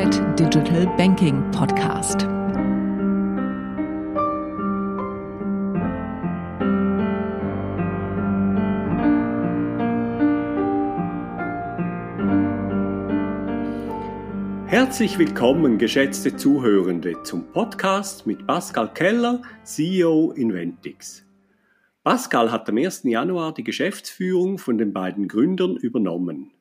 Digital Banking Podcast. Herzlich willkommen, geschätzte Zuhörende, zum Podcast mit Pascal Keller, CEO Inventix. Pascal hat am 1. Januar die Geschäftsführung von den beiden Gründern übernommen.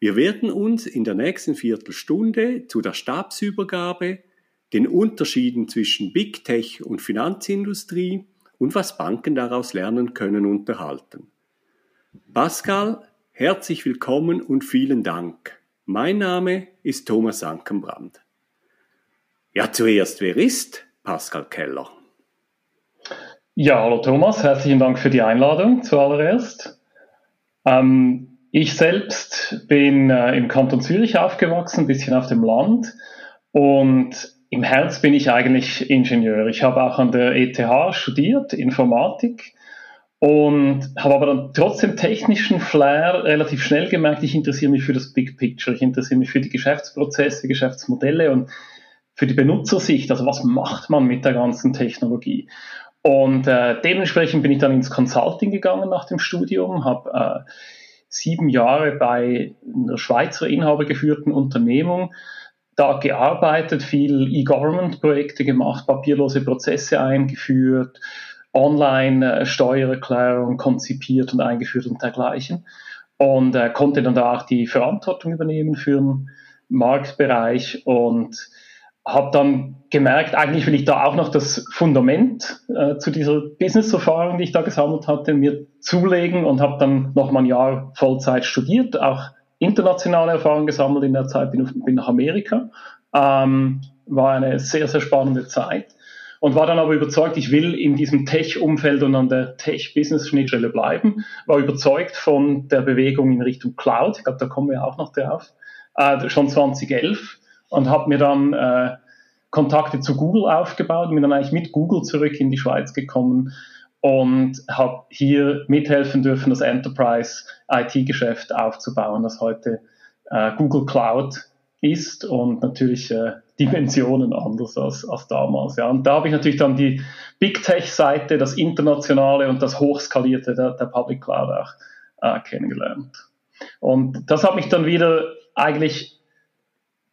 Wir werden uns in der nächsten Viertelstunde zu der Stabsübergabe, den Unterschieden zwischen Big Tech und Finanzindustrie und was Banken daraus lernen können unterhalten. Pascal, herzlich willkommen und vielen Dank. Mein Name ist Thomas Ankenbrand. Ja, zuerst, wer ist Pascal Keller? Ja, hallo Thomas, herzlichen Dank für die Einladung zuallererst. Ähm, ich selbst bin äh, im Kanton Zürich aufgewachsen, ein bisschen auf dem Land und im Herz bin ich eigentlich Ingenieur. Ich habe auch an der ETH studiert, Informatik und habe aber dann trotzdem technischen Flair relativ schnell gemerkt, ich interessiere mich für das Big Picture, ich interessiere mich für die Geschäftsprozesse, Geschäftsmodelle und für die Benutzersicht, also was macht man mit der ganzen Technologie. Und äh, dementsprechend bin ich dann ins Consulting gegangen nach dem Studium, habe äh, sieben Jahre bei einer Schweizer inhabergeführten Unternehmung da gearbeitet, viel E-Government-Projekte gemacht, papierlose Prozesse eingeführt, Online-Steuererklärung konzipiert und eingeführt und dergleichen. Und äh, konnte dann da auch die Verantwortung übernehmen für den Marktbereich und habe dann gemerkt, eigentlich will ich da auch noch das Fundament äh, zu dieser Business-Erfahrung, die ich da gesammelt hatte, mir zulegen und habe dann noch mal ein Jahr Vollzeit studiert, auch internationale Erfahrung gesammelt in der Zeit, bin, bin nach Amerika. Ähm, war eine sehr, sehr spannende Zeit und war dann aber überzeugt, ich will in diesem Tech-Umfeld und an der Tech-Business-Schnittstelle bleiben, war überzeugt von der Bewegung in Richtung Cloud, ich glaube, da kommen wir auch noch drauf, äh, schon 2011 und habe mir dann äh, Kontakte zu Google aufgebaut, bin dann eigentlich mit Google zurück in die Schweiz gekommen und habe hier mithelfen dürfen, das Enterprise IT-Geschäft aufzubauen, das heute äh, Google Cloud ist und natürlich äh, Dimensionen anders als, als damals. Ja. Und da habe ich natürlich dann die Big Tech-Seite, das Internationale und das Hochskalierte der, der Public Cloud auch äh, kennengelernt. Und das hat mich dann wieder eigentlich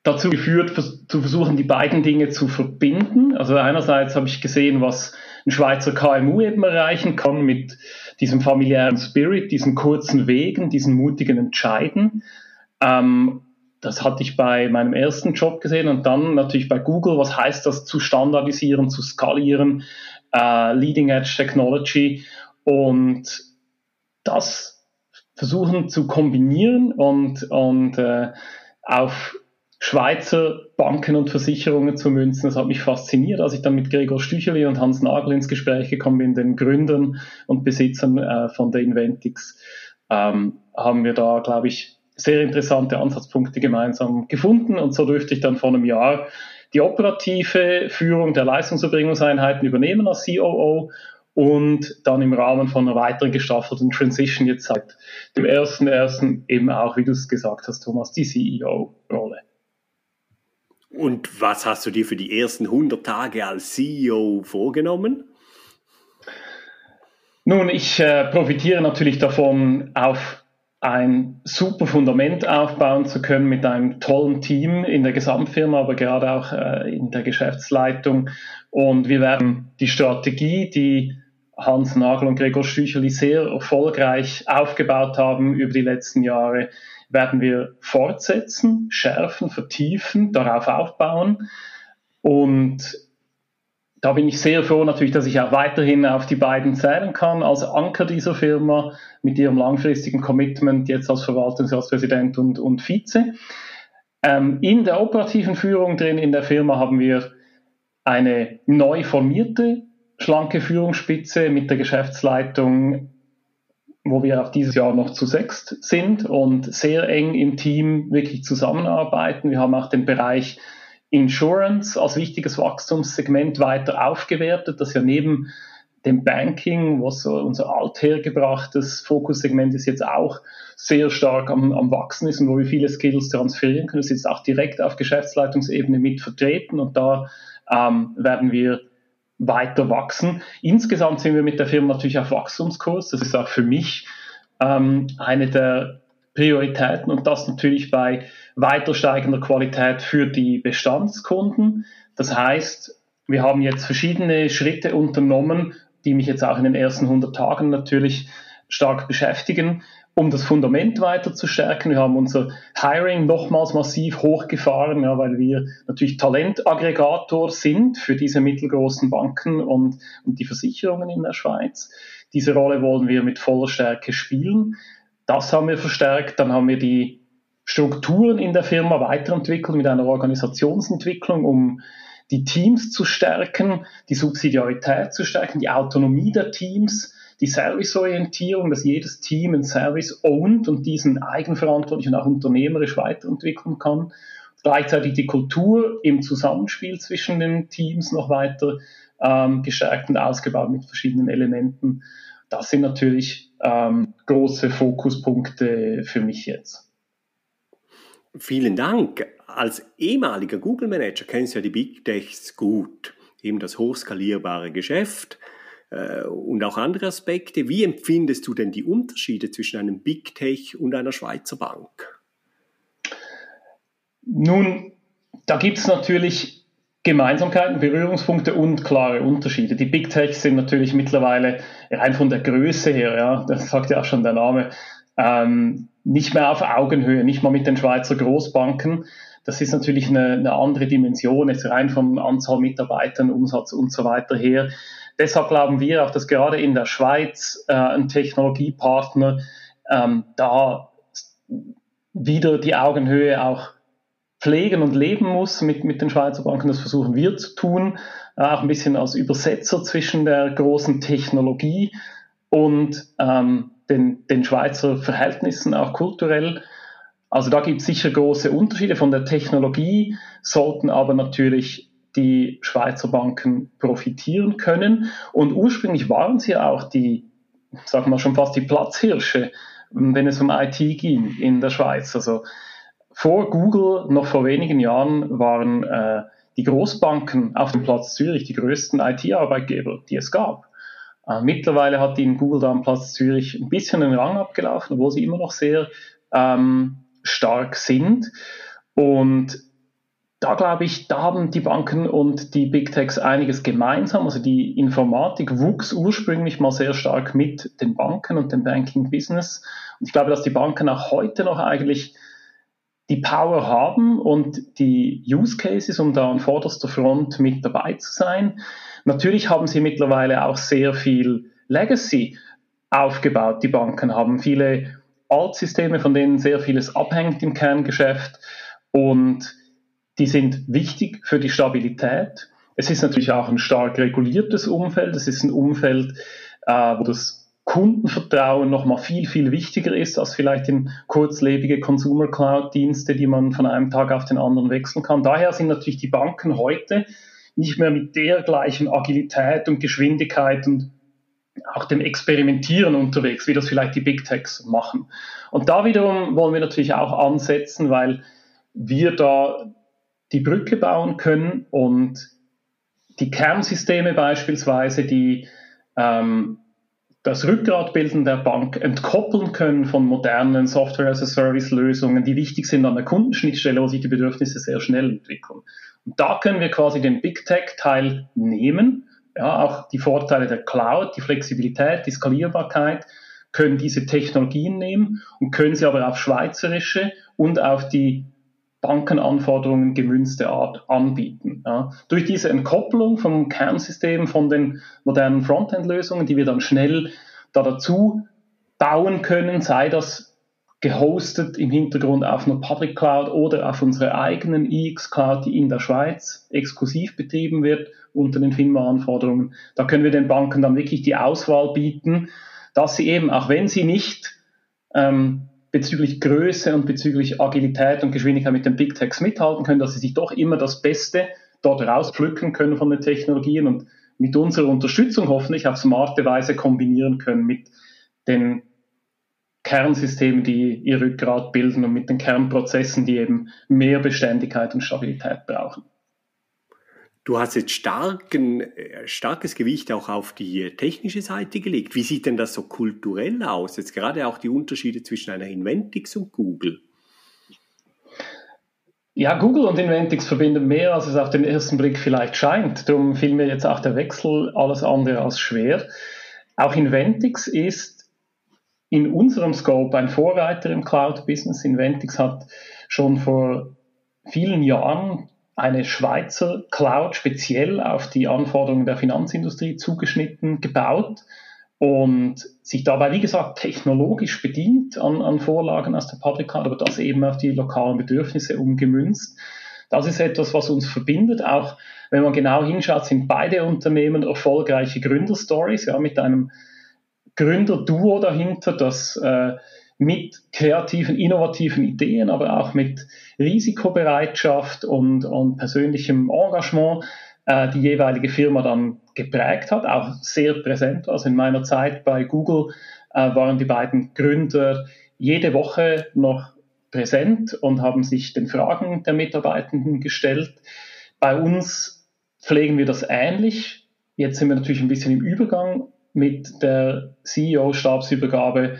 dazu geführt, zu versuchen, die beiden Dinge zu verbinden. Also einerseits habe ich gesehen, was ein Schweizer KMU eben erreichen kann mit diesem familiären Spirit, diesen kurzen Wegen, diesen mutigen Entscheiden. Ähm, das hatte ich bei meinem ersten Job gesehen und dann natürlich bei Google. Was heißt das zu standardisieren, zu skalieren, äh, Leading Edge Technology und das versuchen zu kombinieren und, und äh, auf Schweizer Banken und Versicherungen zu münzen. Das hat mich fasziniert, als ich dann mit Gregor Stücheli und Hans Nagel ins Gespräch gekommen bin, den Gründern und Besitzern äh, von der Inventix, ähm, haben wir da, glaube ich, sehr interessante Ansatzpunkte gemeinsam gefunden und so dürfte ich dann vor einem Jahr die operative Führung der Leistungserbringungseinheiten übernehmen als COO und dann im Rahmen von einer weiteren gestaffelten Transition jetzt seit dem ersten ersten eben auch, wie du es gesagt hast, Thomas, die CEO-Rolle. Und was hast du dir für die ersten 100 Tage als CEO vorgenommen? Nun, ich äh, profitiere natürlich davon, auf ein super Fundament aufbauen zu können mit einem tollen Team in der Gesamtfirma, aber gerade auch äh, in der Geschäftsleitung. Und wir werden die Strategie, die Hans Nagel und Gregor Stücherli sehr erfolgreich aufgebaut haben über die letzten Jahre, werden wir fortsetzen, schärfen, vertiefen, darauf aufbauen. Und da bin ich sehr froh natürlich, dass ich auch weiterhin auf die beiden zählen kann als Anker dieser Firma mit ihrem langfristigen Commitment jetzt als Verwaltungsratspräsident und, und Vize. Ähm, in der operativen Führung drin in der Firma haben wir eine neu formierte schlanke Führungsspitze mit der Geschäftsleitung wo wir auch dieses Jahr noch zu sechst sind und sehr eng im Team wirklich zusammenarbeiten. Wir haben auch den Bereich Insurance als wichtiges Wachstumssegment weiter aufgewertet, das ja neben dem Banking, was so unser althergebrachtes Fokussegment ist, jetzt auch sehr stark am, am Wachsen ist und wo wir viele Skills transferieren können. Das ist jetzt auch direkt auf Geschäftsleitungsebene mit vertreten und da ähm, werden wir weiter wachsen. Insgesamt sind wir mit der Firma natürlich auf Wachstumskurs. Das ist auch für mich ähm, eine der Prioritäten und das natürlich bei weiter steigender Qualität für die Bestandskunden. Das heißt, wir haben jetzt verschiedene Schritte unternommen, die mich jetzt auch in den ersten 100 Tagen natürlich stark beschäftigen, um das Fundament weiter zu stärken. Wir haben unser Hiring nochmals massiv hochgefahren, ja, weil wir natürlich Talentaggregator sind für diese mittelgroßen Banken und, und die Versicherungen in der Schweiz. Diese Rolle wollen wir mit voller Stärke spielen. Das haben wir verstärkt. Dann haben wir die Strukturen in der Firma weiterentwickelt mit einer Organisationsentwicklung, um die Teams zu stärken, die Subsidiarität zu stärken, die Autonomie der Teams, die Serviceorientierung, dass jedes Team einen Service ownt und diesen eigenverantwortlich und auch unternehmerisch weiterentwickeln kann. Gleichzeitig die Kultur im Zusammenspiel zwischen den Teams noch weiter ähm, gestärkt und ausgebaut mit verschiedenen Elementen. Das sind natürlich ähm, große Fokuspunkte für mich jetzt. Vielen Dank. Als ehemaliger Google-Manager kennst du ja die Big Techs gut. Eben das hochskalierbare Geschäft, und auch andere Aspekte. Wie empfindest du denn die Unterschiede zwischen einem Big Tech und einer Schweizer Bank? Nun, da gibt es natürlich Gemeinsamkeiten, Berührungspunkte und klare Unterschiede. Die Big Techs sind natürlich mittlerweile rein von der Größe her, ja, das sagt ja auch schon der Name, ähm, nicht mehr auf Augenhöhe, nicht mal mit den Schweizer Großbanken. Das ist natürlich eine, eine andere Dimension, jetzt rein von Anzahl Mitarbeitern, Umsatz und so weiter her. Deshalb glauben wir auch, dass gerade in der Schweiz äh, ein Technologiepartner ähm, da wieder die Augenhöhe auch pflegen und leben muss mit, mit den Schweizer Banken. Das versuchen wir zu tun, äh, auch ein bisschen als Übersetzer zwischen der großen Technologie und ähm, den, den Schweizer Verhältnissen, auch kulturell. Also da gibt es sicher große Unterschiede. Von der Technologie sollten aber natürlich die Schweizer Banken profitieren können. Und ursprünglich waren sie auch die, sagen wir schon fast die Platzhirsche, wenn es um IT ging in der Schweiz. Also vor Google, noch vor wenigen Jahren, waren äh, die Großbanken auf dem Platz Zürich die größten IT-Arbeitgeber, die es gab. Äh, mittlerweile hat ihnen Google da am Platz Zürich ein bisschen den Rang abgelaufen, obwohl sie immer noch sehr ähm, stark sind. Und da glaube ich, da haben die Banken und die Big Techs einiges gemeinsam. Also die Informatik wuchs ursprünglich mal sehr stark mit den Banken und dem Banking Business. Und ich glaube, dass die Banken auch heute noch eigentlich die Power haben und die Use Cases, um da an vorderster Front mit dabei zu sein. Natürlich haben sie mittlerweile auch sehr viel Legacy aufgebaut. Die Banken haben viele Altsysteme, von denen sehr vieles abhängt im Kerngeschäft und die sind wichtig für die Stabilität. Es ist natürlich auch ein stark reguliertes Umfeld. Es ist ein Umfeld, äh, wo das Kundenvertrauen noch mal viel, viel wichtiger ist als vielleicht in kurzlebige Consumer Cloud Dienste, die man von einem Tag auf den anderen wechseln kann. Daher sind natürlich die Banken heute nicht mehr mit der gleichen Agilität und Geschwindigkeit und auch dem Experimentieren unterwegs, wie das vielleicht die Big Techs machen. Und da wiederum wollen wir natürlich auch ansetzen, weil wir da die Brücke bauen können und die Kernsysteme beispielsweise, die ähm, das Rückgratbilden der Bank entkoppeln können von modernen Software-as-a-Service-Lösungen, die wichtig sind an der Kundenschnittstelle, wo sich die Bedürfnisse sehr schnell entwickeln. Und da können wir quasi den Big Tech-Teil nehmen, ja, auch die Vorteile der Cloud, die Flexibilität, die Skalierbarkeit, können diese Technologien nehmen und können sie aber auf schweizerische und auf die Bankenanforderungen gemünzte Art anbieten. Ja. Durch diese Entkopplung vom Kernsystem von den modernen Frontend-Lösungen, die wir dann schnell da dazu bauen können, sei das gehostet im Hintergrund auf einer Public Cloud oder auf unserer eigenen EX Cloud, die in der Schweiz exklusiv betrieben wird unter den FINMA-Anforderungen. Da können wir den Banken dann wirklich die Auswahl bieten, dass sie eben, auch wenn sie nicht ähm, bezüglich Größe und bezüglich Agilität und Geschwindigkeit mit den Big Techs mithalten können, dass sie sich doch immer das Beste dort rauspflücken können von den Technologien und mit unserer Unterstützung hoffentlich auf smarte Weise kombinieren können mit den Kernsystemen, die ihr Rückgrat bilden und mit den Kernprozessen, die eben mehr Beständigkeit und Stabilität brauchen. Du hast jetzt starken, äh, starkes Gewicht auch auf die technische Seite gelegt. Wie sieht denn das so kulturell aus? Jetzt gerade auch die Unterschiede zwischen einer Inventix und Google. Ja, Google und Inventix verbinden mehr, als es auf den ersten Blick vielleicht scheint. Darum fiel mir jetzt auch der Wechsel alles andere als schwer. Auch Inventix ist in unserem Scope ein Vorreiter im Cloud-Business. Inventix hat schon vor vielen Jahren eine Schweizer Cloud speziell auf die Anforderungen der Finanzindustrie zugeschnitten gebaut und sich dabei, wie gesagt, technologisch bedient an, an Vorlagen aus der Public Cloud, aber das eben auf die lokalen Bedürfnisse umgemünzt. Das ist etwas, was uns verbindet. Auch wenn man genau hinschaut, sind beide Unternehmen erfolgreiche Gründerstories, ja, mit einem Gründerduo dahinter, das äh, mit kreativen, innovativen Ideen, aber auch mit Risikobereitschaft und, und persönlichem Engagement äh, die jeweilige Firma dann geprägt hat, auch sehr präsent. Also in meiner Zeit bei Google äh, waren die beiden Gründer jede Woche noch präsent und haben sich den Fragen der Mitarbeitenden gestellt. Bei uns pflegen wir das ähnlich. Jetzt sind wir natürlich ein bisschen im Übergang mit der CEO-Stabsübergabe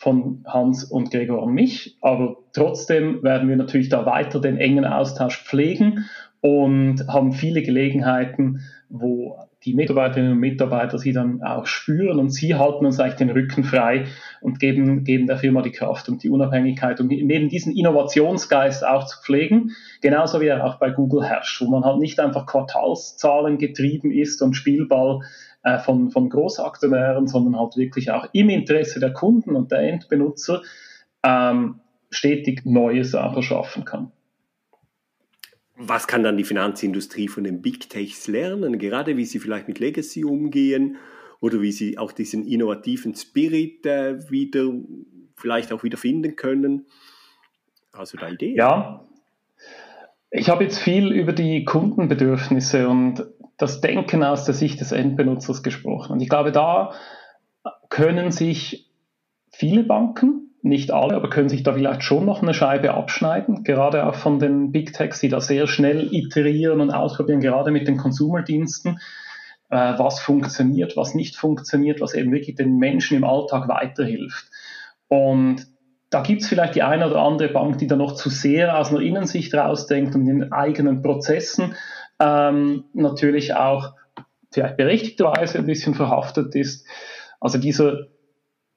von Hans und Gregor und mich. Aber trotzdem werden wir natürlich da weiter den engen Austausch pflegen und haben viele Gelegenheiten, wo die Mitarbeiterinnen und Mitarbeiter sie dann auch spüren und sie halten uns eigentlich den Rücken frei und geben, geben der Firma die Kraft und die Unabhängigkeit, um eben diesen Innovationsgeist auch zu pflegen, genauso wie er auch bei Google herrscht, wo man halt nicht einfach Quartalszahlen getrieben ist und Spielball äh, von, von Großaktionären, sondern halt wirklich auch im Interesse der Kunden und der Endbenutzer ähm, stetig neue Sachen schaffen kann. Was kann dann die Finanzindustrie von den Big Techs lernen, gerade wie sie vielleicht mit Legacy umgehen oder wie sie auch diesen innovativen Spirit äh, wieder, vielleicht auch wieder finden können? Also da Idee? Ja, ich habe jetzt viel über die Kundenbedürfnisse und das Denken aus der Sicht des Endbenutzers gesprochen. Und ich glaube, da können sich viele Banken, nicht alle, aber können sich da vielleicht schon noch eine Scheibe abschneiden, gerade auch von den Big Techs, die da sehr schnell iterieren und ausprobieren, gerade mit den Konsumerdiensten, äh, was funktioniert, was nicht funktioniert, was eben wirklich den Menschen im Alltag weiterhilft. Und da gibt es vielleicht die eine oder andere Bank, die da noch zu sehr aus einer Innensicht rausdenkt und in eigenen Prozessen ähm, natürlich auch vielleicht berechtigterweise ein bisschen verhaftet ist. Also dieser,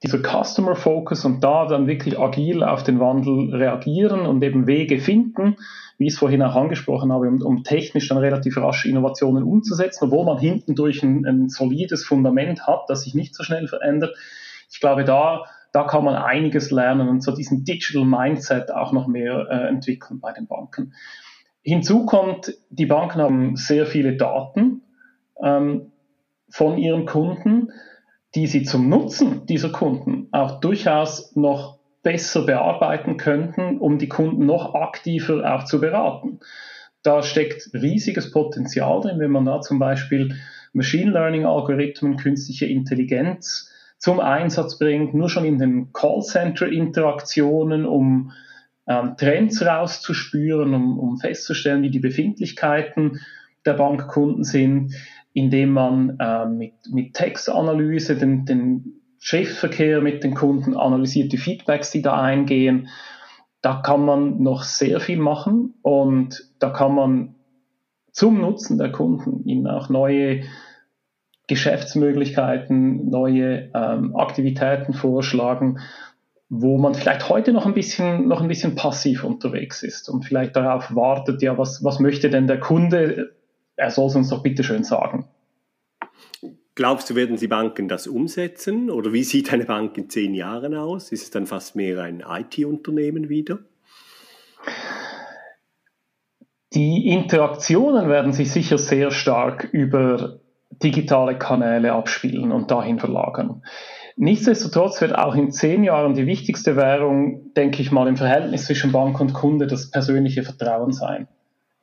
dieser Customer Focus und da dann wirklich agil auf den Wandel reagieren und eben Wege finden, wie ich es vorhin auch angesprochen habe, um, um technisch dann relativ rasch Innovationen umzusetzen, obwohl man hinten durch ein, ein solides Fundament hat, das sich nicht so schnell verändert. Ich glaube, da da kann man einiges lernen und so diesen Digital Mindset auch noch mehr äh, entwickeln bei den Banken. Hinzu kommt, die Banken haben sehr viele Daten ähm, von ihren Kunden, die sie zum Nutzen dieser Kunden auch durchaus noch besser bearbeiten könnten, um die Kunden noch aktiver auch zu beraten. Da steckt riesiges Potenzial drin, wenn man da zum Beispiel Machine Learning Algorithmen, künstliche Intelligenz zum Einsatz bringt, nur schon in den Callcenter-Interaktionen, um ähm, Trends rauszuspüren, um, um festzustellen, wie die Befindlichkeiten der Bankkunden sind, indem man äh, mit, mit Textanalyse den, den Schriftverkehr mit den Kunden analysiert, die Feedbacks, die da eingehen. Da kann man noch sehr viel machen und da kann man zum Nutzen der Kunden ihnen auch neue Geschäftsmöglichkeiten, neue ähm, Aktivitäten vorschlagen wo man vielleicht heute noch ein bisschen, noch ein bisschen passiv unterwegs ist und vielleicht darauf wartet, ja, was, was möchte denn der Kunde? Er soll es uns doch bitte schön sagen. Glaubst du, werden die Banken das umsetzen? Oder wie sieht eine Bank in zehn Jahren aus? Ist es dann fast mehr ein IT-Unternehmen wieder? Die Interaktionen werden sich sicher sehr stark über digitale Kanäle abspielen und dahin verlagern. Nichtsdestotrotz wird auch in zehn Jahren die wichtigste Währung, denke ich mal, im Verhältnis zwischen Bank und Kunde das persönliche Vertrauen sein.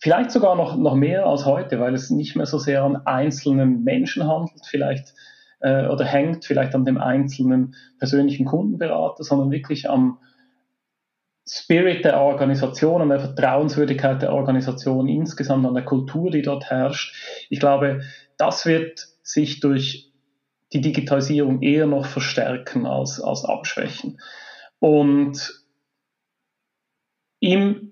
Vielleicht sogar noch, noch mehr als heute, weil es nicht mehr so sehr an einzelnen Menschen handelt, vielleicht äh, oder hängt vielleicht an dem einzelnen persönlichen Kundenberater, sondern wirklich am Spirit der Organisation, an der Vertrauenswürdigkeit der Organisation insgesamt, an der Kultur, die dort herrscht. Ich glaube, das wird sich durch die Digitalisierung eher noch verstärken als, als abschwächen. Und im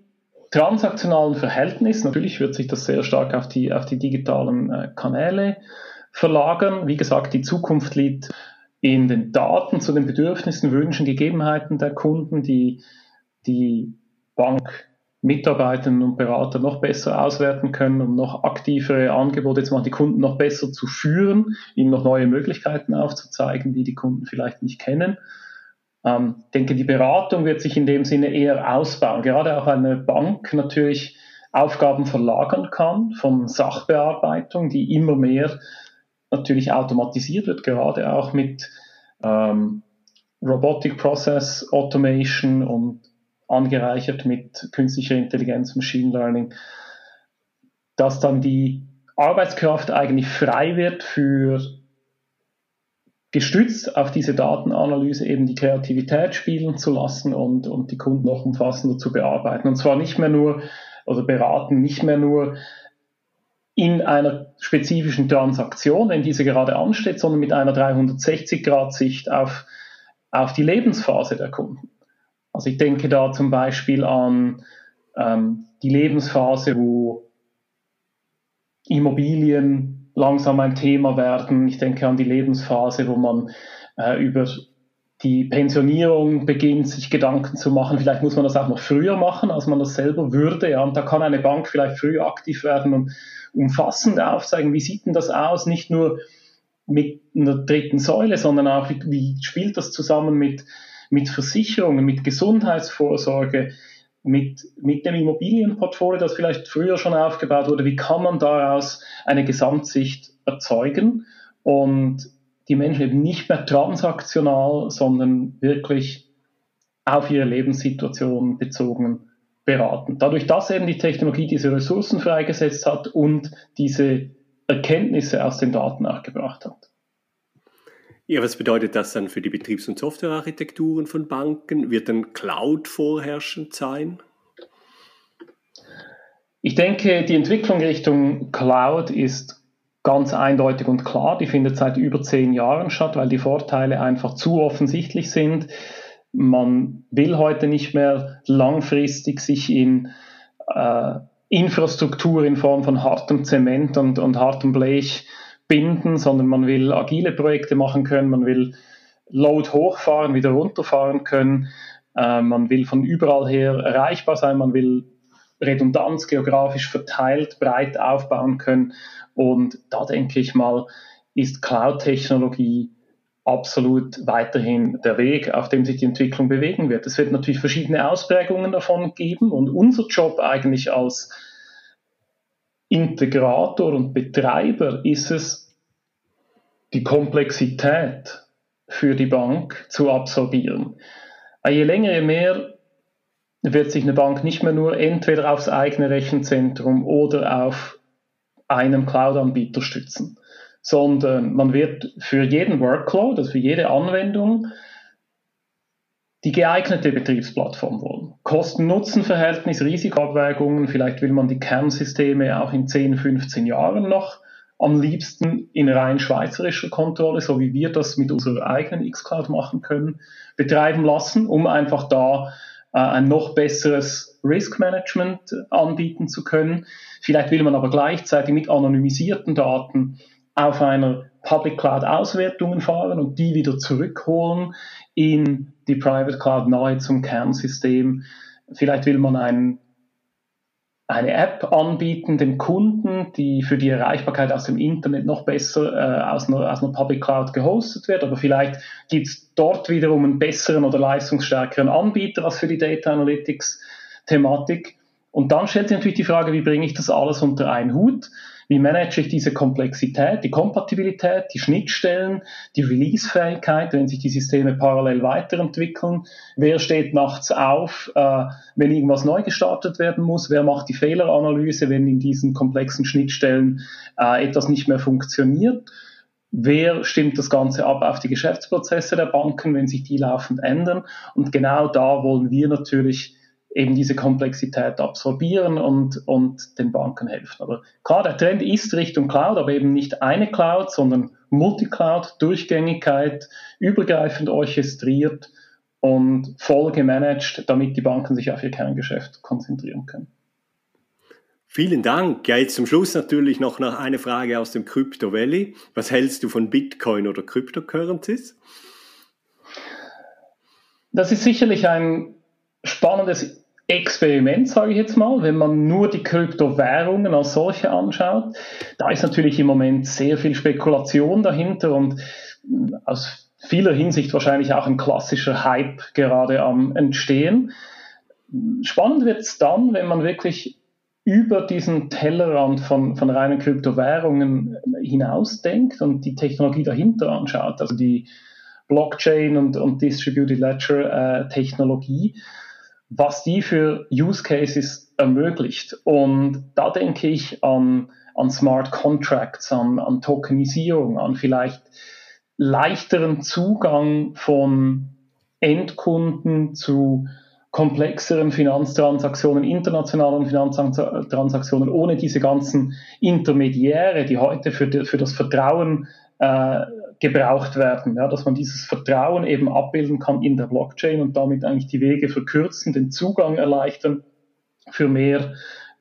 transaktionalen Verhältnis, natürlich wird sich das sehr stark auf die, auf die digitalen äh, Kanäle verlagern. Wie gesagt, die Zukunft liegt in den Daten zu den Bedürfnissen, Wünschen, Gegebenheiten der Kunden, die die Bankmitarbeiterinnen und Berater noch besser auswerten können, um noch aktivere Angebote zu machen, die Kunden noch besser zu führen, ihnen noch neue Möglichkeiten aufzuzeigen, die die Kunden vielleicht nicht kennen. Ähm, denke, die Beratung wird sich in dem Sinne eher ausbauen. Gerade auch eine Bank natürlich Aufgaben verlagern kann von Sachbearbeitung, die immer mehr natürlich automatisiert wird, gerade auch mit ähm, Robotic Process Automation und angereichert mit künstlicher Intelligenz, Machine Learning, dass dann die Arbeitskraft eigentlich frei wird für gestützt auf diese Datenanalyse eben die Kreativität spielen zu lassen und, und die Kunden noch umfassender zu bearbeiten. Und zwar nicht mehr nur, oder beraten, nicht mehr nur in einer spezifischen Transaktion, wenn diese gerade ansteht, sondern mit einer 360-Grad-Sicht auf, auf die Lebensphase der Kunden. Also ich denke da zum Beispiel an ähm, die Lebensphase, wo Immobilien langsam ein Thema werden. Ich denke an die Lebensphase, wo man äh, über die Pensionierung beginnt, sich Gedanken zu machen. Vielleicht muss man das auch noch früher machen, als man das selber würde. Ja, und da kann eine Bank vielleicht früher aktiv werden und umfassend aufzeigen, wie sieht denn das aus? Nicht nur mit einer dritten Säule, sondern auch, wie, wie spielt das zusammen mit mit Versicherungen, mit Gesundheitsvorsorge, mit, mit dem Immobilienportfolio, das vielleicht früher schon aufgebaut wurde, wie kann man daraus eine Gesamtsicht erzeugen und die Menschen eben nicht mehr transaktional, sondern wirklich auf ihre Lebenssituation bezogen beraten. Dadurch, dass eben die Technologie diese Ressourcen freigesetzt hat und diese Erkenntnisse aus den Daten auch gebracht hat. Ja, was bedeutet das dann für die Betriebs- und Softwarearchitekturen von Banken? Wird dann Cloud vorherrschend sein? Ich denke, die Entwicklung Richtung Cloud ist ganz eindeutig und klar. Die findet seit über zehn Jahren statt, weil die Vorteile einfach zu offensichtlich sind. Man will heute nicht mehr langfristig sich in äh, Infrastruktur in Form von hartem Zement und, und hartem Blech binden, sondern man will agile Projekte machen können, man will Load hochfahren, wieder runterfahren können, äh, man will von überall her erreichbar sein, man will Redundanz geografisch verteilt, breit aufbauen können. Und da denke ich mal, ist Cloud-Technologie absolut weiterhin der Weg, auf dem sich die Entwicklung bewegen wird. Es wird natürlich verschiedene Ausprägungen davon geben und unser Job eigentlich als Integrator und Betreiber ist es, die Komplexität für die Bank zu absorbieren. Je länger, je mehr wird sich eine Bank nicht mehr nur entweder aufs eigene Rechenzentrum oder auf einem Cloud-Anbieter stützen, sondern man wird für jeden Workload, also für jede Anwendung, die geeignete Betriebsplattform wollen. Kosten-Nutzen-Verhältnis, Risikoabwägungen, vielleicht will man die Kernsysteme auch in 10, 15 Jahren noch am liebsten in rein schweizerischer Kontrolle, so wie wir das mit unserer eigenen xCloud machen können, betreiben lassen, um einfach da äh, ein noch besseres Risk Management anbieten zu können. Vielleicht will man aber gleichzeitig mit anonymisierten Daten auf einer Public Cloud Auswertungen fahren und die wieder zurückholen in die Private Cloud nahe zum Kernsystem. Vielleicht will man ein, eine App anbieten dem Kunden, die für die Erreichbarkeit aus dem Internet noch besser äh, aus, einer, aus einer Public Cloud gehostet wird. Aber vielleicht gibt es dort wiederum einen besseren oder leistungsstärkeren Anbieter als für die Data Analytics Thematik. Und dann stellt sich natürlich die Frage, wie bringe ich das alles unter einen Hut? Wie manage ich diese Komplexität, die Kompatibilität, die Schnittstellen, die Releasefähigkeit, wenn sich die Systeme parallel weiterentwickeln? Wer steht nachts auf, äh, wenn irgendwas neu gestartet werden muss? Wer macht die Fehleranalyse, wenn in diesen komplexen Schnittstellen äh, etwas nicht mehr funktioniert? Wer stimmt das Ganze ab auf die Geschäftsprozesse der Banken, wenn sich die laufend ändern? Und genau da wollen wir natürlich eben diese Komplexität absorbieren und, und den Banken helfen. Aber klar, der Trend ist Richtung Cloud, aber eben nicht eine Cloud, sondern Multicloud, Durchgängigkeit, übergreifend orchestriert und voll gemanagt, damit die Banken sich auf ihr Kerngeschäft konzentrieren können. Vielen Dank. Ja, jetzt zum Schluss natürlich noch eine Frage aus dem Crypto Valley. Was hältst du von Bitcoin oder Cryptocurrencies? Das ist sicherlich ein spannendes Experiment, sage ich jetzt mal, wenn man nur die Kryptowährungen als solche anschaut. Da ist natürlich im Moment sehr viel Spekulation dahinter und aus vieler Hinsicht wahrscheinlich auch ein klassischer Hype gerade am Entstehen. Spannend wird es dann, wenn man wirklich über diesen Tellerrand von, von reinen Kryptowährungen hinausdenkt und die Technologie dahinter anschaut, also die Blockchain und, und Distributed Ledger äh, Technologie was die für Use Cases ermöglicht. Und da denke ich an, an Smart Contracts, an, an Tokenisierung, an vielleicht leichteren Zugang von Endkunden zu komplexeren Finanztransaktionen, internationalen Finanztransaktionen, ohne diese ganzen Intermediäre, die heute für, für das Vertrauen äh, gebraucht werden, ja, dass man dieses Vertrauen eben abbilden kann in der Blockchain und damit eigentlich die Wege verkürzen, den Zugang erleichtern für mehr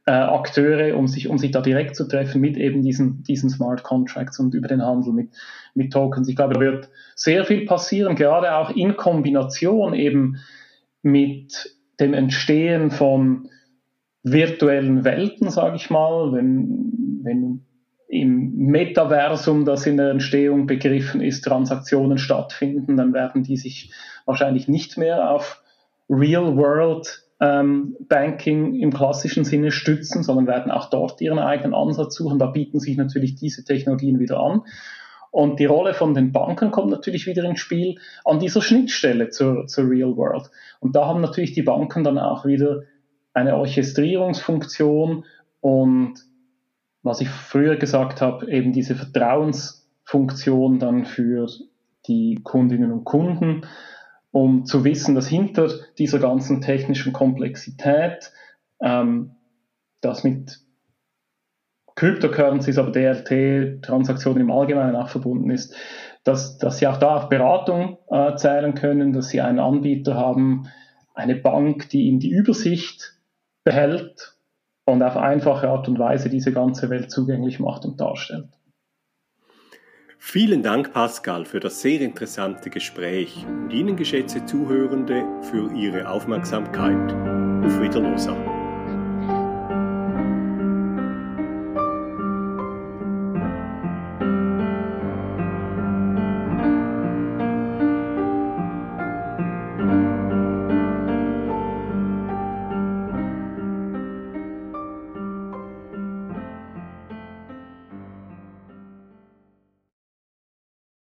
äh, Akteure, um sich, um sich da direkt zu treffen mit eben diesen, diesen Smart Contracts und über den Handel mit, mit Tokens. Ich glaube, da wird sehr viel passieren, gerade auch in Kombination eben mit dem Entstehen von virtuellen Welten, sage ich mal, wenn, wenn im Metaversum, das in der Entstehung begriffen ist, Transaktionen stattfinden, dann werden die sich wahrscheinlich nicht mehr auf Real-World ähm, Banking im klassischen Sinne stützen, sondern werden auch dort ihren eigenen Ansatz suchen. Da bieten sich natürlich diese Technologien wieder an. Und die Rolle von den Banken kommt natürlich wieder ins Spiel an dieser Schnittstelle zur, zur Real World. Und da haben natürlich die Banken dann auch wieder eine Orchestrierungsfunktion und was ich früher gesagt habe, eben diese Vertrauensfunktion dann für die Kundinnen und Kunden, um zu wissen, dass hinter dieser ganzen technischen Komplexität, ähm, das mit Cryptocurrencies, aber DLT-Transaktionen im Allgemeinen auch verbunden ist, dass, dass sie auch da auf Beratung äh, zählen können, dass sie einen Anbieter haben, eine Bank, die ihnen die Übersicht behält und auf einfache Art und Weise diese ganze Welt zugänglich macht und darstellt. Vielen Dank, Pascal, für das sehr interessante Gespräch und Ihnen, geschätzte Zuhörende, für Ihre Aufmerksamkeit. Auf Wiedersehen.